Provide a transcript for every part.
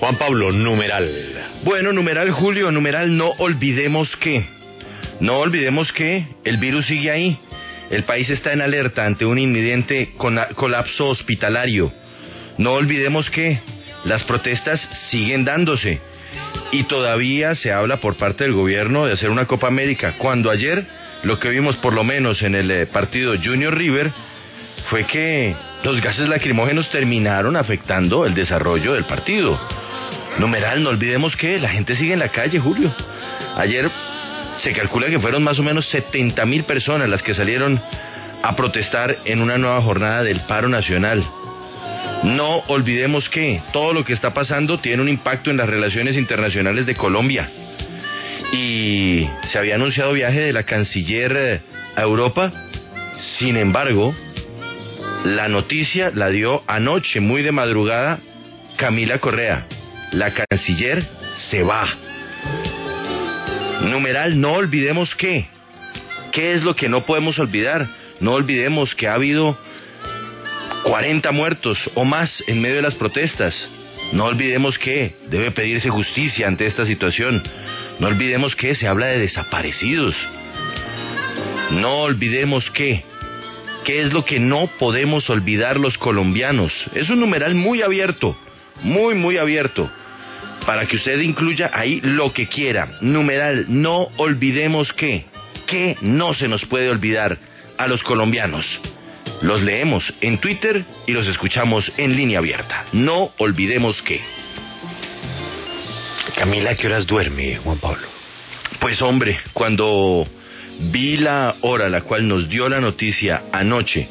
Juan Pablo, numeral. Bueno, numeral Julio, numeral no olvidemos que, no olvidemos que el virus sigue ahí. El país está en alerta ante un inminente colapso hospitalario. No olvidemos que las protestas siguen dándose y todavía se habla por parte del gobierno de hacer una Copa América, cuando ayer lo que vimos por lo menos en el eh, partido Junior River fue que los gases lacrimógenos terminaron afectando el desarrollo del partido. Numeral, no olvidemos que la gente sigue en la calle, Julio. Ayer se calcula que fueron más o menos 70 mil personas las que salieron a protestar en una nueva jornada del paro nacional. No olvidemos que todo lo que está pasando tiene un impacto en las relaciones internacionales de Colombia. Y se había anunciado viaje de la canciller eh, a Europa. Sin embargo, la noticia la dio anoche, muy de madrugada, Camila Correa. La canciller se va. Numeral, no olvidemos qué. ¿Qué es lo que no podemos olvidar? No olvidemos que ha habido 40 muertos o más en medio de las protestas. No olvidemos que debe pedirse justicia ante esta situación. No olvidemos que se habla de desaparecidos. No olvidemos que, ¿qué es lo que no podemos olvidar los colombianos? Es un numeral muy abierto, muy, muy abierto para que usted incluya ahí lo que quiera. Numeral, no olvidemos que, que no se nos puede olvidar a los colombianos. Los leemos en Twitter y los escuchamos en línea abierta. No olvidemos que. Camila, ¿qué horas duerme, Juan Pablo? Pues hombre, cuando vi la hora a la cual nos dio la noticia anoche,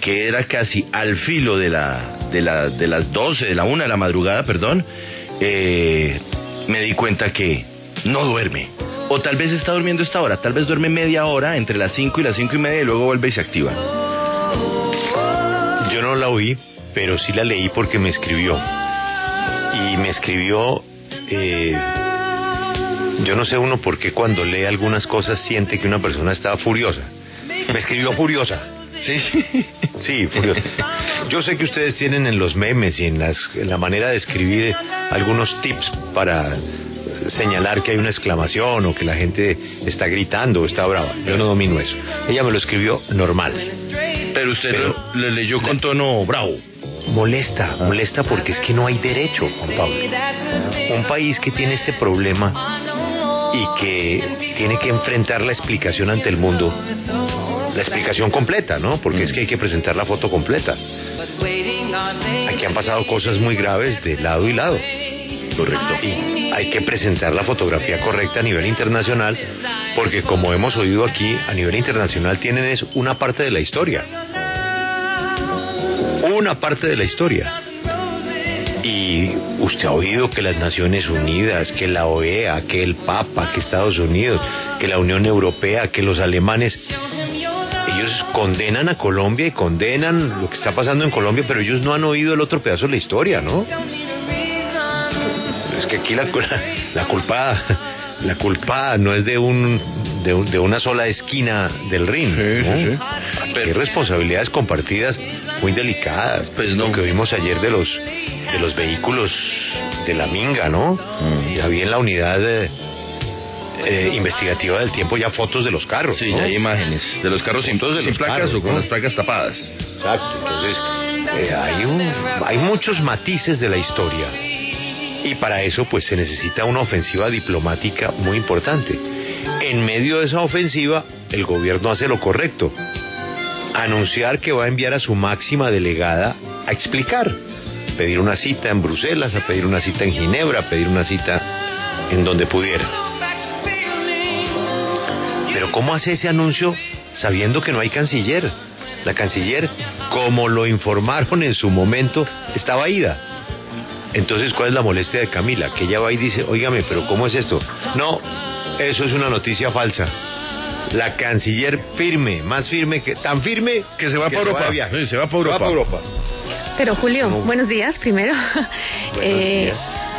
que era casi al filo de, la, de, la, de las 12, de la una de la madrugada, perdón, eh, me di cuenta que no duerme. O tal vez está durmiendo esta hora, tal vez duerme media hora entre las 5 y las cinco y media y luego vuelve y se activa. Yo no la oí, pero sí la leí porque me escribió. Y me escribió, eh, yo no sé uno por qué cuando lee algunas cosas siente que una persona está furiosa. Me escribió furiosa. Sí, sí, furiosa. Yo sé que ustedes tienen en los memes y en, las, en la manera de escribir algunos tips para señalar que hay una exclamación o que la gente está gritando o está brava. Yo no domino eso. Ella me lo escribió normal. Pero usted le leyó con tono bravo. Molesta, molesta porque es que no hay derecho, Juan Pablo. Un país que tiene este problema que tiene que enfrentar la explicación ante el mundo, la explicación completa, ¿no? Porque es que hay que presentar la foto completa. Aquí han pasado cosas muy graves de lado y lado. Correcto. Y hay que presentar la fotografía correcta a nivel internacional, porque como hemos oído aquí, a nivel internacional tienen es una parte de la historia. Una parte de la historia. Y usted ha oído que las Naciones Unidas, que la OEA, que el Papa, que Estados Unidos, que la Unión Europea, que los alemanes, ellos condenan a Colombia y condenan lo que está pasando en Colombia, pero ellos no han oído el otro pedazo de la historia, ¿no? Es que aquí la, la culpa la culpa no es de un de, una sola esquina del ring. Pero, hay responsabilidades compartidas muy delicadas. Pues Lo que vimos ayer de los de los vehículos de la Minga, ¿no? Mm. Había en la unidad eh, eh, investigativa del tiempo ya fotos de los carros. Sí, hay imágenes de los carros sin, todos de las placas o con las placas tapadas. Exacto. Entonces, eh, hay, un, hay muchos matices de la historia y para eso pues se necesita una ofensiva diplomática muy importante. En medio de esa ofensiva, el gobierno hace lo correcto. Anunciar que va a enviar a su máxima delegada a explicar. Pedir una cita en Bruselas, a pedir una cita en Ginebra, a pedir una cita en donde pudiera. Pero ¿cómo hace ese anuncio sabiendo que no hay canciller? La canciller, como lo informaron en su momento, estaba ida. Entonces, ¿cuál es la molestia de Camila? Que ella va y dice, óigame, pero ¿cómo es esto? No, eso es una noticia falsa. La canciller firme, más firme que, tan firme que se va para Europa. sí, se va para Europa. Pero Julio, buenos días primero. eh,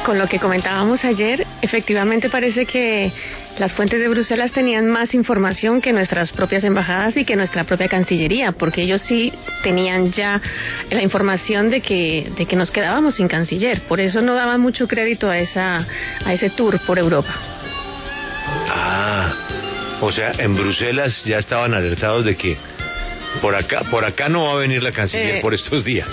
Con lo que comentábamos ayer, efectivamente parece que las fuentes de Bruselas tenían más información que nuestras propias embajadas y que nuestra propia Cancillería, porque ellos sí tenían ya la información de que, de que nos quedábamos sin canciller. Por eso no daban mucho crédito a, esa, a ese tour por Europa. Ah, o sea, en Bruselas ya estaban alertados de que por acá, por acá no va a venir la canciller Eh, por estos días.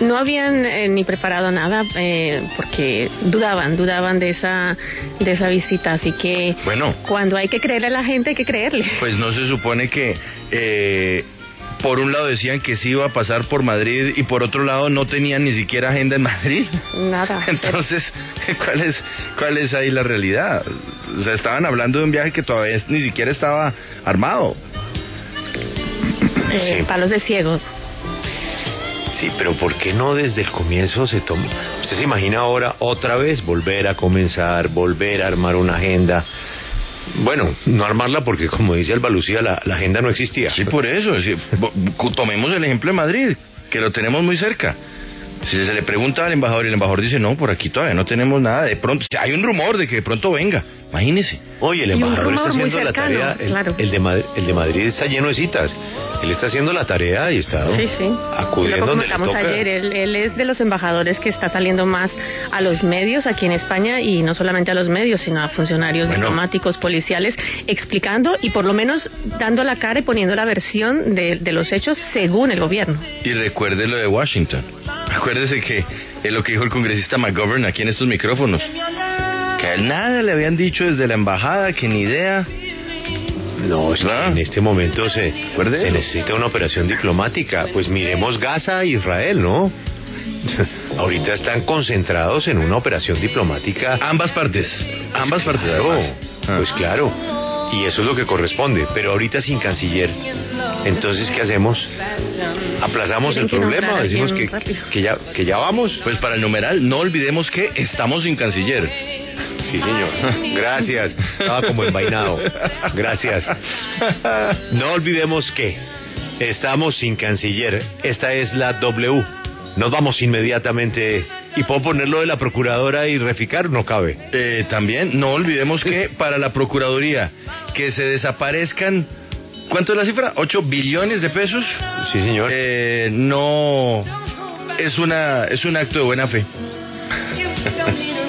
No habían eh, ni preparado nada eh, porque dudaban, dudaban de esa, de esa visita. Así que Bueno. cuando hay que creerle a la gente, hay que creerle. Pues no se supone que eh, por un lado decían que sí iba a pasar por Madrid y por otro lado no tenían ni siquiera agenda en Madrid. Nada. Entonces, ¿cuál es, ¿cuál es ahí la realidad? O sea, estaban hablando de un viaje que todavía ni siquiera estaba armado. Eh, Sí. Palos de ciego. Sí, pero ¿por qué no desde el comienzo se toma? ¿Usted se imagina ahora otra vez volver a comenzar, volver a armar una agenda? Bueno, no armarla porque como dice Alba Lucía, la, la agenda no existía. Sí, por eso. Tomemos el ejemplo de Madrid, que lo tenemos muy cerca. Si se le pregunta al embajador y el embajador dice, no, por aquí todavía no tenemos nada, de pronto, hay un rumor de que de pronto venga, imagínese. Oye, el embajador está haciendo la tarea. El, claro. el de Madrid, el de Madrid está lleno de citas. Él está haciendo la tarea y está Sí, sí. acudiendo Lo donde le comentamos toca. ayer, él, él es de los embajadores que está saliendo más a los medios aquí en España y no solamente a los medios, sino a funcionarios Bueno. diplomáticos, policiales, explicando y por lo menos dando la cara y poniendo la versión de, de los hechos según el gobierno. Y recuerde lo de Washington. Acuérdese que es lo que dijo el congresista McGovern aquí en estos micrófonos. Que a él nada le habían dicho desde la embajada, que ni idea. No, es que en este momento se, se necesita una operación diplomática. Pues miremos Gaza e Israel, ¿no? Ahorita están concentrados en una operación diplomática. Ambas partes. Ambas partes. Claro. Ah. pues claro. Y eso es lo que corresponde. Pero ahorita sin canciller. Entonces, ¿qué hacemos? Aplazamos el problema. Decimos que, que, ya, que ya vamos. Pues para el numeral, no olvidemos que estamos sin canciller. Sí, señor. Gracias. Estaba como envainado. Gracias. No olvidemos que estamos sin canciller. Esta es la W. Nos vamos inmediatamente. ¿Y puedo ponerlo de la procuradora y reficar? No cabe. Eh, también no olvidemos que para la Procuraduría que se desaparezcan, ¿cuánto es la cifra? ¿8 billones de pesos? Sí, señor. Eh, no es una es un acto de buena fe.